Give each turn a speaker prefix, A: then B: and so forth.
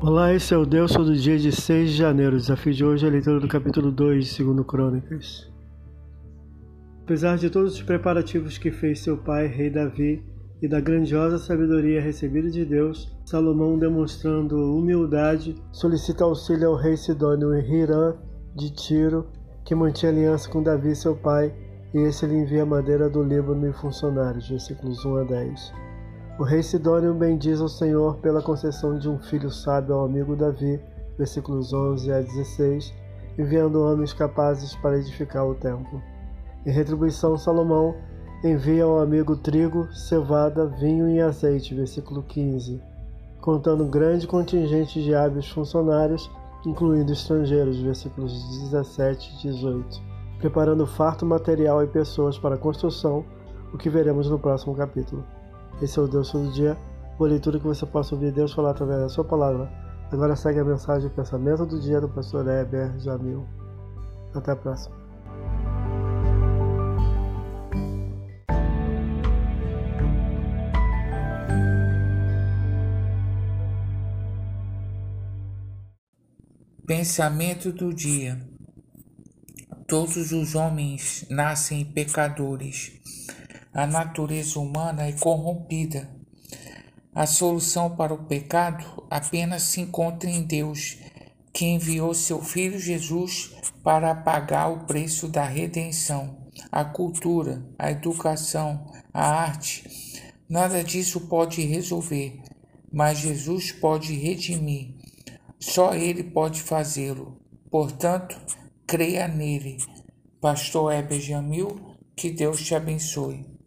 A: Olá, esse é o Deus do dia de 6 de janeiro. O desafio de hoje é a leitura do capítulo 2 de 2 Crônicas. Apesar de todos os preparativos que fez seu pai, rei Davi, e da grandiosa sabedoria recebida de Deus, Salomão, demonstrando humildade, solicita auxílio ao rei Sidônio Hirã de Tiro, que mantinha aliança com Davi, seu pai, e esse lhe envia madeira do Líbano e funcionários. Versículos 1 a 10. O rei Sidônio bendiz ao Senhor pela concessão de um filho sábio ao amigo Davi, versículos 11 a 16, enviando homens capazes para edificar o templo. Em retribuição, Salomão envia ao amigo trigo, cevada, vinho e azeite, versículo 15, contando um grande contingente de hábeis funcionários, incluindo estrangeiros, versículos 17 e 18, preparando farto material e pessoas para a construção, o que veremos no próximo capítulo. Esse é o Deus todo dia, boa leitura que você possa ouvir Deus falar através da sua palavra. Agora segue a mensagem e pensamento do dia do pastor Heber Jamil. Até a próxima.
B: Pensamento do dia. Todos os homens nascem pecadores a natureza humana é corrompida. A solução para o pecado apenas se encontra em Deus, que enviou seu Filho Jesus para pagar o preço da redenção. A cultura, a educação, a arte, nada disso pode resolver, mas Jesus pode redimir. Só Ele pode fazê-lo. Portanto, creia nele. Pastor Heber Jamil, que Deus te abençoe.